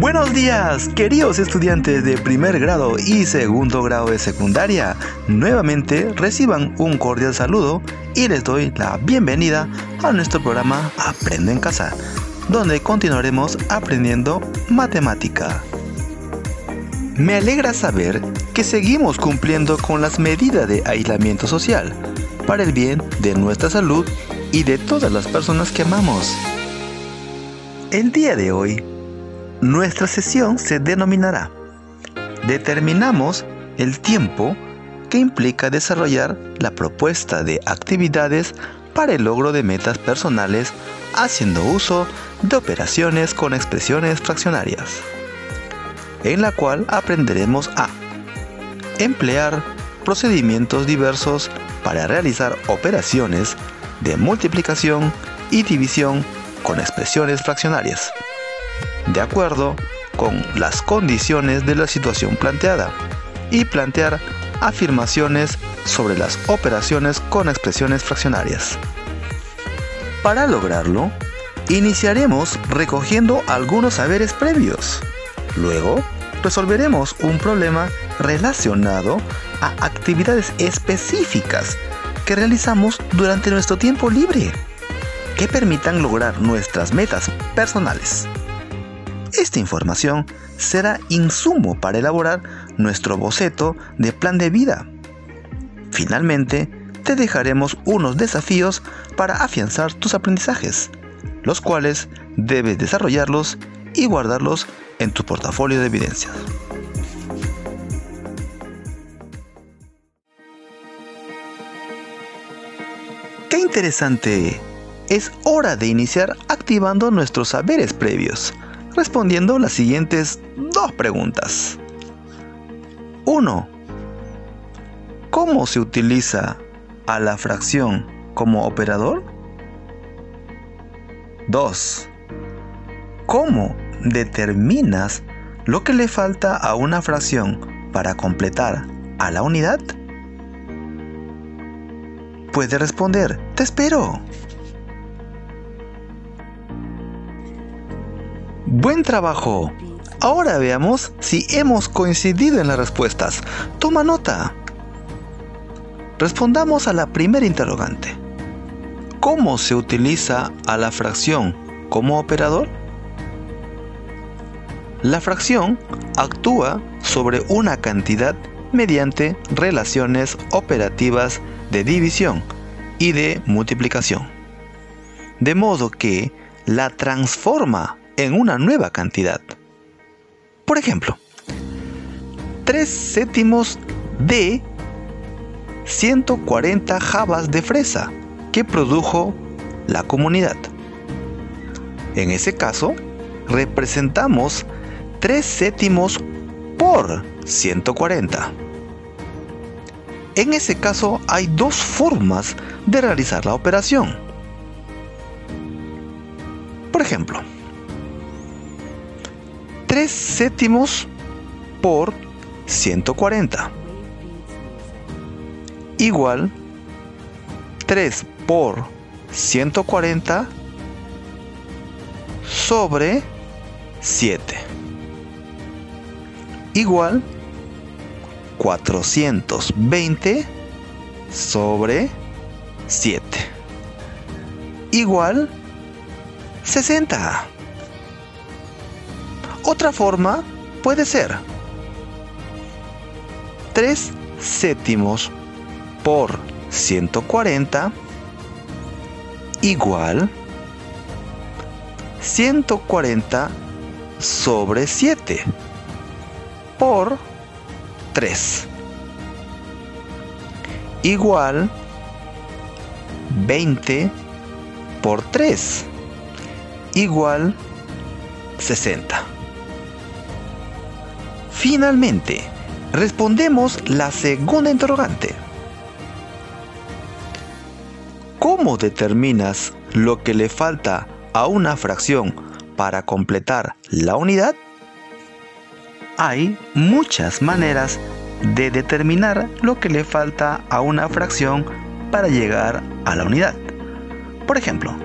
Buenos días, queridos estudiantes de primer grado y segundo grado de secundaria. Nuevamente reciban un cordial saludo y les doy la bienvenida a nuestro programa Aprende en casa, donde continuaremos aprendiendo matemática. Me alegra saber que seguimos cumpliendo con las medidas de aislamiento social para el bien de nuestra salud y de todas las personas que amamos. El día de hoy nuestra sesión se denominará Determinamos el tiempo que implica desarrollar la propuesta de actividades para el logro de metas personales haciendo uso de operaciones con expresiones fraccionarias, en la cual aprenderemos a emplear procedimientos diversos para realizar operaciones de multiplicación y división con expresiones fraccionarias de acuerdo con las condiciones de la situación planteada y plantear afirmaciones sobre las operaciones con expresiones fraccionarias. Para lograrlo, iniciaremos recogiendo algunos saberes previos. Luego, resolveremos un problema relacionado a actividades específicas que realizamos durante nuestro tiempo libre, que permitan lograr nuestras metas personales. Esta información será insumo para elaborar nuestro boceto de plan de vida. Finalmente, te dejaremos unos desafíos para afianzar tus aprendizajes, los cuales debes desarrollarlos y guardarlos en tu portafolio de evidencias. ¡Qué interesante! Es hora de iniciar activando nuestros saberes previos respondiendo las siguientes dos preguntas. 1. ¿Cómo se utiliza a la fracción como operador? 2. ¿Cómo determinas lo que le falta a una fracción para completar a la unidad? Puede responder, te espero. Buen trabajo. Ahora veamos si hemos coincidido en las respuestas. Toma nota. Respondamos a la primera interrogante. ¿Cómo se utiliza a la fracción como operador? La fracción actúa sobre una cantidad mediante relaciones operativas de división y de multiplicación. De modo que la transforma en una nueva cantidad. Por ejemplo, 3 séptimos de 140 jabas de fresa que produjo la comunidad. En ese caso, representamos 3 séptimos por 140. En ese caso hay dos formas de realizar la operación. Por ejemplo, 3 séptimos por 140 igual 3 por 140 sobre 7 igual 420 sobre 7 igual 60 otra forma puede ser 3 séptimos por 140 igual 140 sobre 7 por 3 igual 20 por 3 igual 60. Finalmente, respondemos la segunda interrogante. ¿Cómo determinas lo que le falta a una fracción para completar la unidad? Hay muchas maneras de determinar lo que le falta a una fracción para llegar a la unidad. Por ejemplo,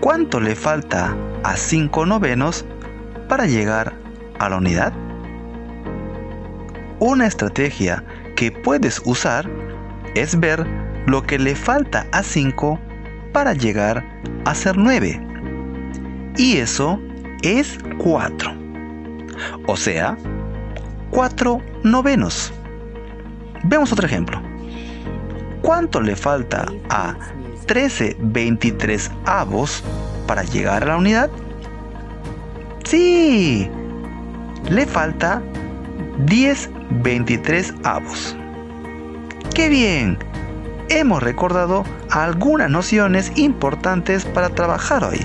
¿cuánto le falta a 5 novenos para llegar a la unidad? Una estrategia que puedes usar es ver lo que le falta a 5 para llegar a ser 9. Y eso es 4. O sea, 4 novenos. Vemos otro ejemplo. ¿Cuánto le falta a 13 23 avos para llegar a la unidad? Sí, le falta 10 23 avos. ¡Qué bien! Hemos recordado algunas nociones importantes para trabajar hoy.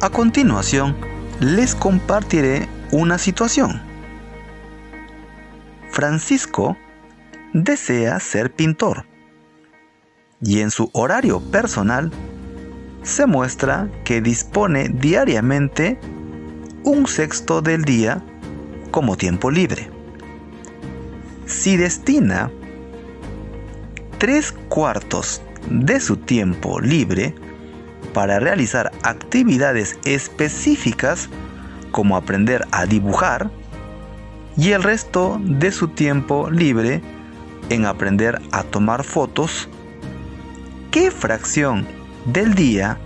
A continuación, les compartiré una situación. Francisco desea ser pintor y en su horario personal se muestra que dispone diariamente un sexto del día como tiempo libre. Si destina tres cuartos de su tiempo libre para realizar actividades específicas como aprender a dibujar y el resto de su tiempo libre en aprender a tomar fotos, ¿qué fracción del día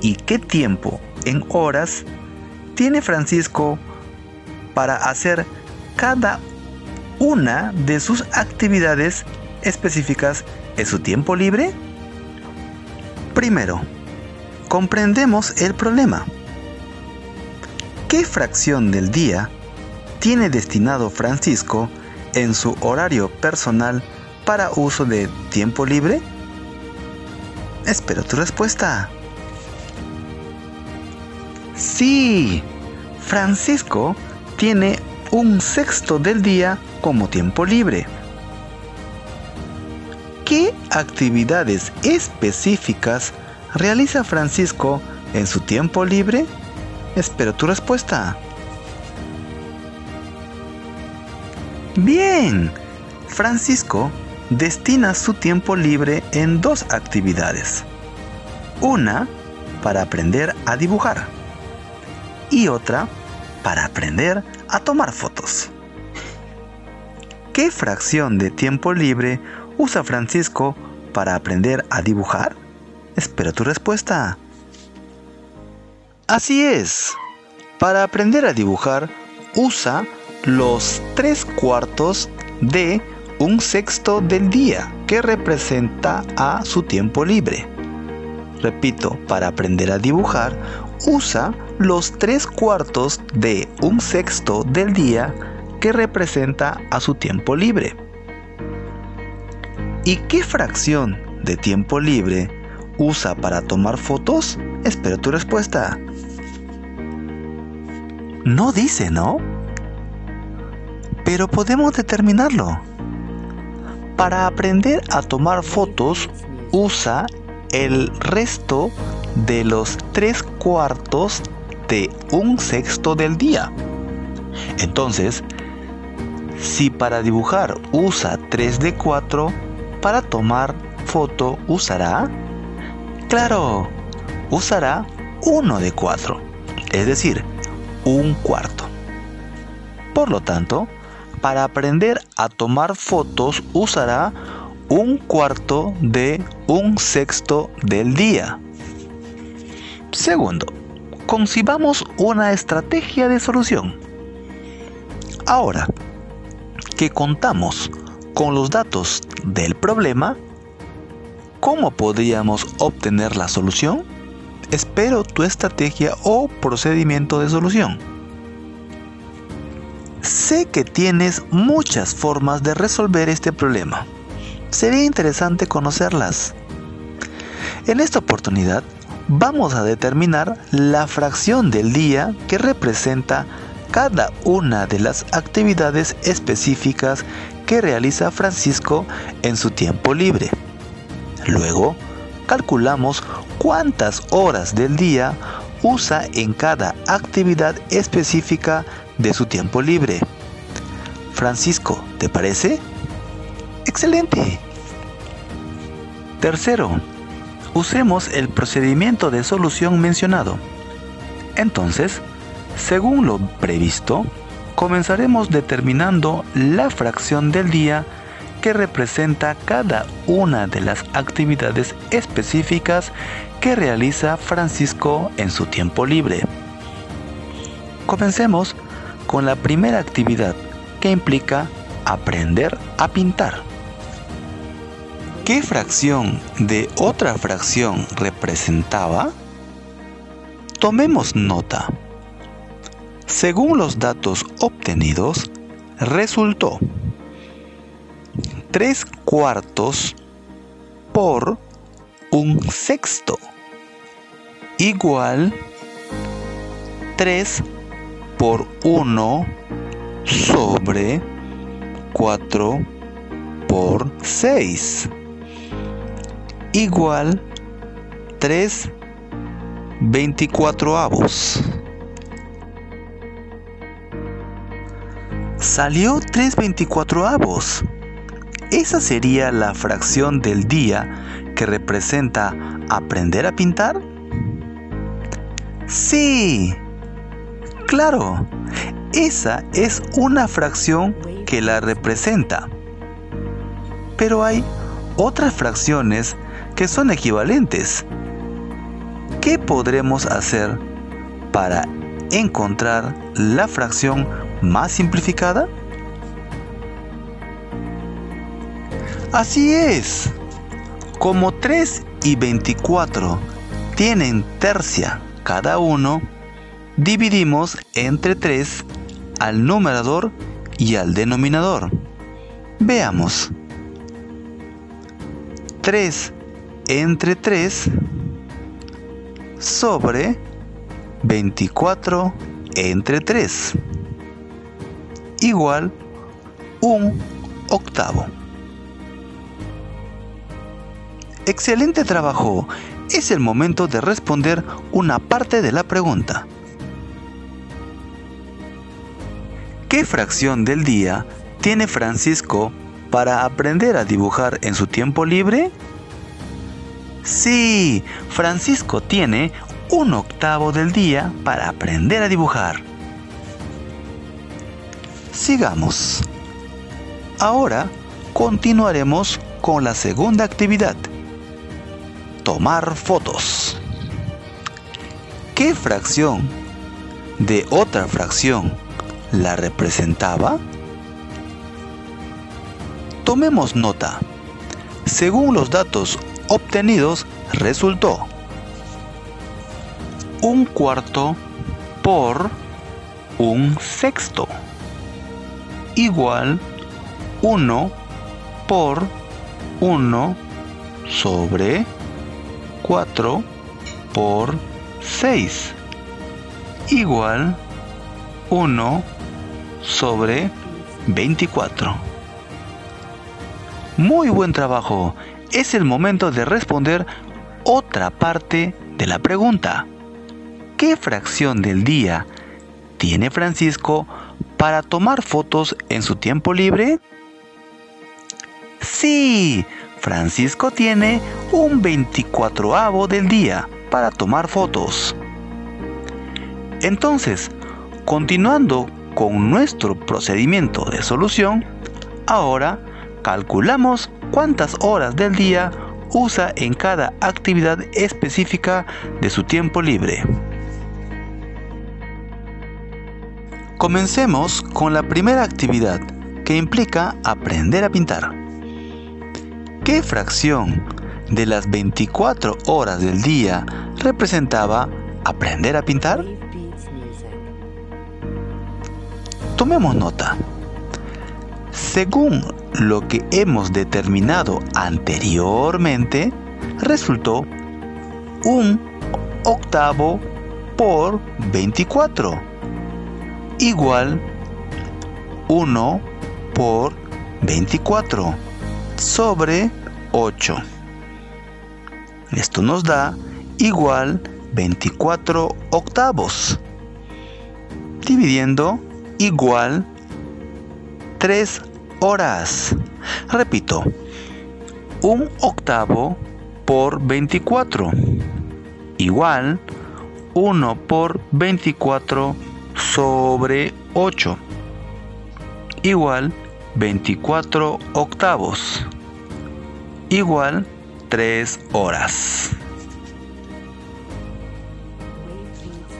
y qué tiempo en horas tiene Francisco para hacer cada una de sus actividades específicas en su tiempo libre? Primero, comprendemos el problema. ¿Qué fracción del día tiene destinado Francisco en su horario personal para uso de tiempo libre? Espero tu respuesta. Sí, Francisco tiene un sexto del día como tiempo libre. ¿Qué actividades específicas realiza Francisco en su tiempo libre? Espero tu respuesta. Bien, Francisco destina su tiempo libre en dos actividades. Una para aprender a dibujar y otra para aprender a tomar fotos. ¿Qué fracción de tiempo libre usa Francisco para aprender a dibujar? Espero tu respuesta. Así es. Para aprender a dibujar, usa los tres cuartos de un sexto del día, que representa a su tiempo libre. Repito, para aprender a dibujar, usa los tres cuartos de un sexto del día, que representa a su tiempo libre. ¿Y qué fracción de tiempo libre usa para tomar fotos? Espero tu respuesta. No dice, ¿no? Pero podemos determinarlo. Para aprender a tomar fotos, usa el resto de los tres cuartos de un sexto del día. Entonces, si para dibujar usa 3 de 4, para tomar foto usará, claro, usará 1 de 4, es decir, un cuarto. Por lo tanto, para aprender a tomar fotos usará un cuarto de un sexto del día. Segundo, concibamos una estrategia de solución. Ahora que contamos con los datos del problema, ¿cómo podríamos obtener la solución? Espero tu estrategia o procedimiento de solución. Sé que tienes muchas formas de resolver este problema. Sería interesante conocerlas. En esta oportunidad vamos a determinar la fracción del día que representa cada una de las actividades específicas que realiza Francisco en su tiempo libre. Luego, calculamos cuántas horas del día usa en cada actividad específica de su tiempo libre. Francisco, ¿te parece? Excelente. Tercero, usemos el procedimiento de solución mencionado. Entonces, según lo previsto, comenzaremos determinando la fracción del día que representa cada una de las actividades específicas que realiza Francisco en su tiempo libre. Comencemos con la primera actividad que implica aprender a pintar. ¿Qué fracción de otra fracción representaba? Tomemos nota. Según los datos obtenidos, resultó 3 cuartos por un sexto igual 3 por 1 sobre 4 por 6 igual 3 24 avos. Salió 3 24 avos. Esa sería la fracción del día que representa aprender a pintar. Sí, claro, esa es una fracción que la representa. Pero hay otras fracciones que son equivalentes. ¿Qué podremos hacer para encontrar la fracción más simplificada? Así es. Como 3 y 24 tienen tercia cada uno, dividimos entre 3 al numerador y al denominador. Veamos. 3 entre 3 sobre 24 entre 3 igual un octavo. Excelente trabajo. Es el momento de responder una parte de la pregunta. ¿Qué fracción del día tiene Francisco para aprender a dibujar en su tiempo libre? Sí, Francisco tiene un octavo del día para aprender a dibujar. Sigamos. Ahora continuaremos con la segunda actividad tomar fotos. ¿Qué fracción de otra fracción la representaba? Tomemos nota. Según los datos obtenidos, resultó un cuarto por un sexto igual 1 por 1 sobre 4 por 6 igual 1 sobre 24. Muy buen trabajo. Es el momento de responder otra parte de la pregunta. ¿Qué fracción del día tiene Francisco para tomar fotos en su tiempo libre? Sí, Francisco tiene un 24avo del día para tomar fotos. Entonces, continuando con nuestro procedimiento de solución, ahora calculamos cuántas horas del día usa en cada actividad específica de su tiempo libre. Comencemos con la primera actividad que implica aprender a pintar. ¿Qué fracción de las 24 horas del día representaba aprender a pintar? Tomemos nota. Según lo que hemos determinado anteriormente, resultó un octavo por 24, igual 1 por 24 sobre 8. Esto nos da igual 24 octavos. Dividiendo igual 3 horas. Repito, un octavo por 24 igual 1 por 24 sobre 8 igual 24 octavos igual 3 horas.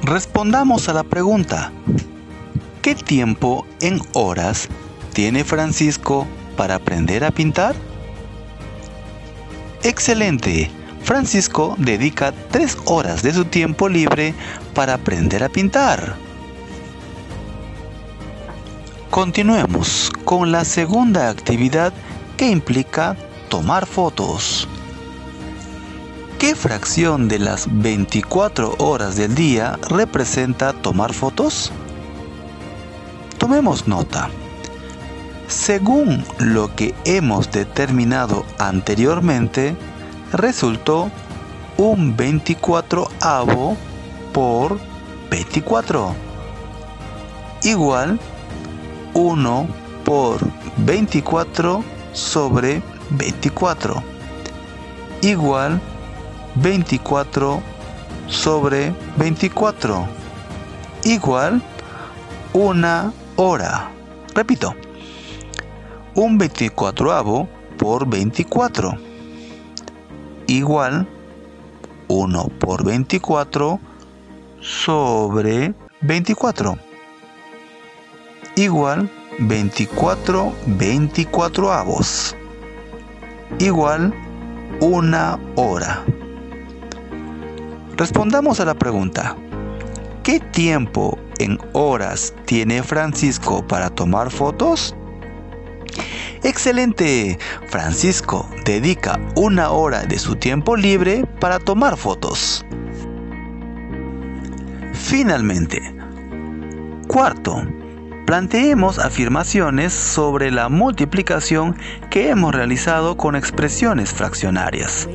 Respondamos a la pregunta, ¿qué tiempo en horas tiene Francisco para aprender a pintar? Excelente. Francisco dedica 3 horas de su tiempo libre para aprender a pintar. Continuemos con la segunda actividad que implica tomar fotos. ¿Qué fracción de las 24 horas del día representa tomar fotos? Tomemos nota. Según lo que hemos determinado anteriormente, resultó un 24 avo por 24 igual 1 por 24 sobre 24 igual 24 sobre 24 igual una hora. Repito, un 24 por 24 igual 1 por 24 sobre 24 igual 24 24 avos igual una hora. Respondamos a la pregunta, ¿qué tiempo en horas tiene Francisco para tomar fotos? Excelente. Francisco dedica una hora de su tiempo libre para tomar fotos. Finalmente, cuarto, planteemos afirmaciones sobre la multiplicación que hemos realizado con expresiones fraccionarias.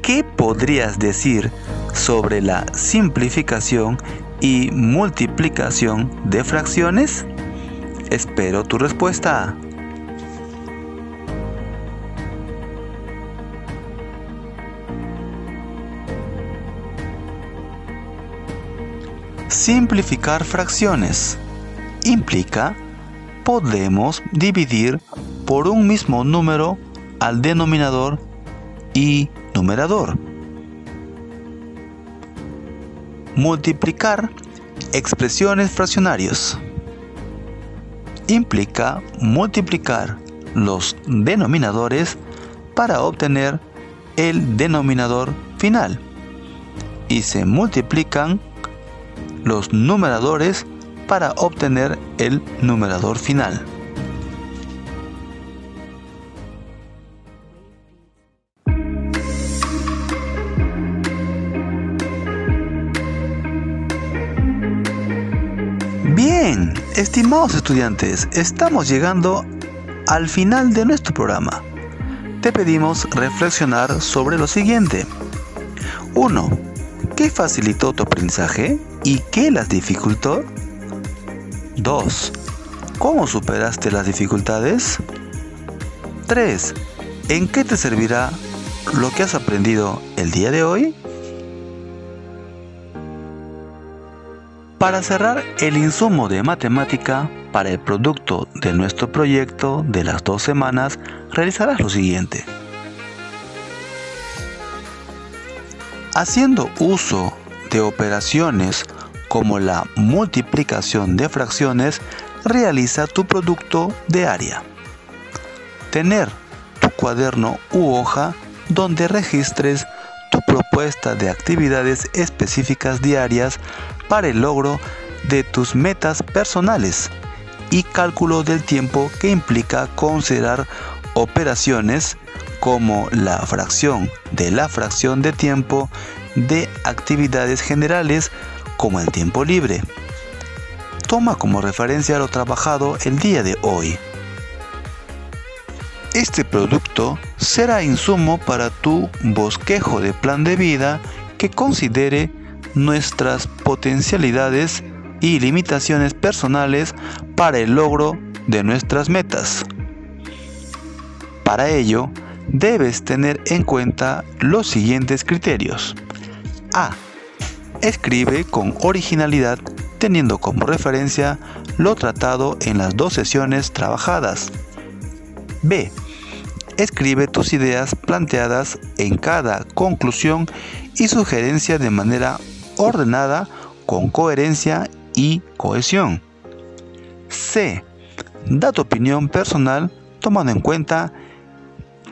¿Qué podrías decir sobre la simplificación y multiplicación de fracciones? Espero tu respuesta. Simplificar fracciones. Implica podemos dividir por un mismo número al denominador y numerador. Multiplicar expresiones fraccionarios. Implica multiplicar los denominadores para obtener el denominador final. Y se multiplican los numeradores para obtener el numerador final. Bien, estimados estudiantes, estamos llegando al final de nuestro programa. Te pedimos reflexionar sobre lo siguiente. 1. ¿Qué facilitó tu aprendizaje y qué las dificultó? 2. ¿Cómo superaste las dificultades? 3. ¿En qué te servirá lo que has aprendido el día de hoy? Para cerrar el insumo de matemática para el producto de nuestro proyecto de las dos semanas, realizarás lo siguiente. Haciendo uso de operaciones como la multiplicación de fracciones, realiza tu producto de área. Tener tu cuaderno u hoja donde registres tu propuesta de actividades específicas diarias para el logro de tus metas personales y cálculo del tiempo que implica considerar operaciones como la fracción de la fracción de tiempo de actividades generales como el tiempo libre. toma como referencia lo trabajado el día de hoy. Este producto será insumo para tu bosquejo de plan de vida que considere nuestras potencialidades y limitaciones personales para el logro de nuestras metas. Para ello, debes tener en cuenta los siguientes criterios. A. Escribe con originalidad teniendo como referencia lo tratado en las dos sesiones trabajadas. B. Escribe tus ideas planteadas en cada conclusión y sugerencia de manera ordenada, con coherencia y cohesión. C. Da tu opinión personal tomando en cuenta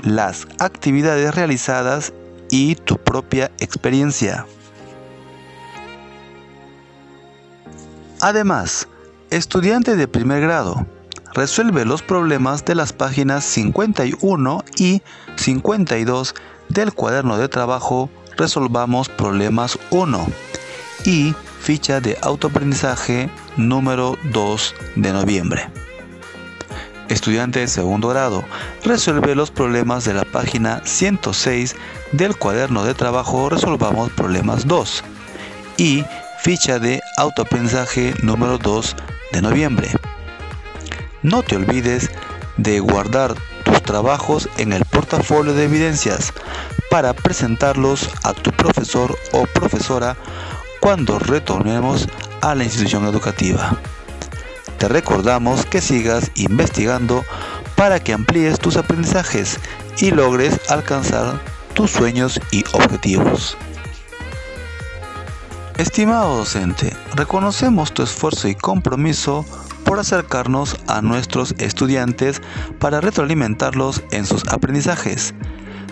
las actividades realizadas y tu propia experiencia. Además, estudiante de primer grado, resuelve los problemas de las páginas 51 y 52 del cuaderno de trabajo Resolvamos Problemas 1 y ficha de autoaprendizaje número 2 de noviembre. Estudiante de segundo grado, resuelve los problemas de la página 106 del cuaderno de trabajo Resolvamos Problemas 2 y ficha de autoaprendizaje número 2 de noviembre. No te olvides de guardar tus trabajos en el portafolio de evidencias para presentarlos a tu profesor o profesora cuando retornemos a la institución educativa. Te recordamos que sigas investigando para que amplíes tus aprendizajes y logres alcanzar tus sueños y objetivos. Estimado docente, reconocemos tu esfuerzo y compromiso por acercarnos a nuestros estudiantes para retroalimentarlos en sus aprendizajes.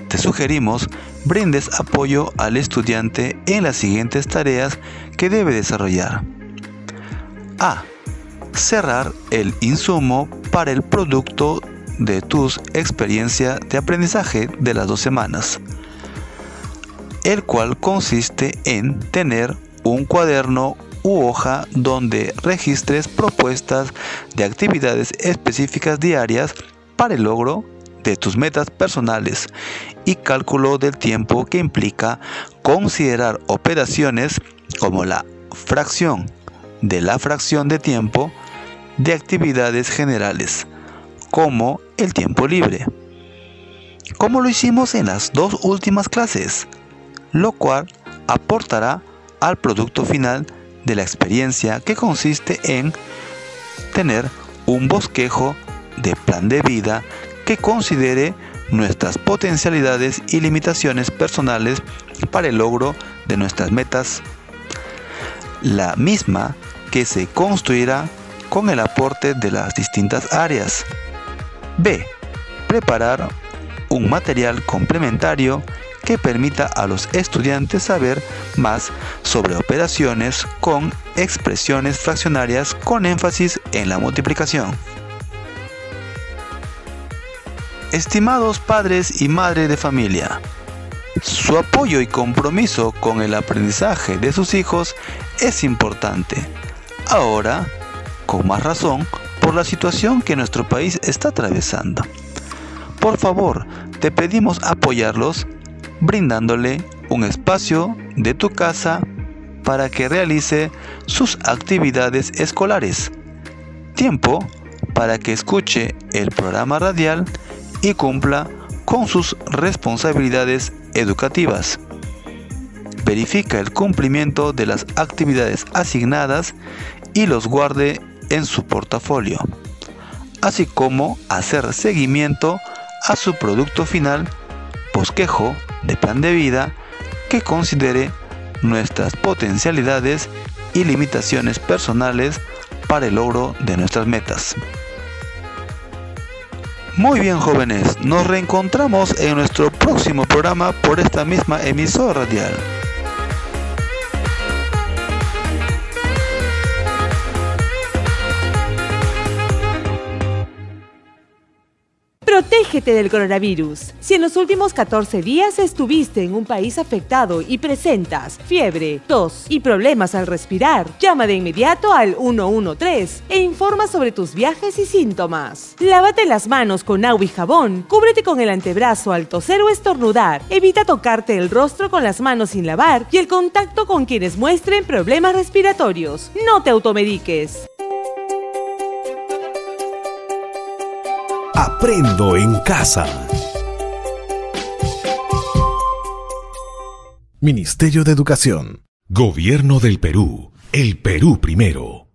Te sugerimos brindes apoyo al estudiante en las siguientes tareas que debe desarrollar. A. Cerrar el insumo para el producto de tus experiencia de aprendizaje de las dos semanas, el cual consiste en tener un cuaderno u hoja donde registres propuestas de actividades específicas diarias para el logro de tus metas personales y cálculo del tiempo que implica considerar operaciones como la fracción de la fracción de tiempo de actividades generales, como el tiempo libre, como lo hicimos en las dos últimas clases, lo cual aportará al producto final de la experiencia que consiste en tener un bosquejo de plan de vida que considere nuestras potencialidades y limitaciones personales para el logro de nuestras metas, la misma que se construirá con el aporte de las distintas áreas. B. Preparar un material complementario que permita a los estudiantes saber más sobre operaciones con expresiones fraccionarias con énfasis en la multiplicación. Estimados padres y madres de familia, su apoyo y compromiso con el aprendizaje de sus hijos es importante. Ahora, con más razón, por la situación que nuestro país está atravesando. Por favor, te pedimos apoyarlos brindándole un espacio de tu casa para que realice sus actividades escolares, tiempo para que escuche el programa radial y cumpla con sus responsabilidades educativas. Verifica el cumplimiento de las actividades asignadas y los guarde en su portafolio, así como hacer seguimiento a su producto final, bosquejo de plan de vida que considere nuestras potencialidades y limitaciones personales para el logro de nuestras metas. Muy bien jóvenes, nos reencontramos en nuestro próximo programa por esta misma emisora radial. Protégete del coronavirus. Si en los últimos 14 días estuviste en un país afectado y presentas fiebre, tos y problemas al respirar, llama de inmediato al 113 e informa sobre tus viajes y síntomas. Lávate las manos con agua y jabón, cúbrete con el antebrazo al toser o estornudar, evita tocarte el rostro con las manos sin lavar y el contacto con quienes muestren problemas respiratorios. No te automediques. Aprendo en casa. Ministerio de Educación. Gobierno del Perú. El Perú primero.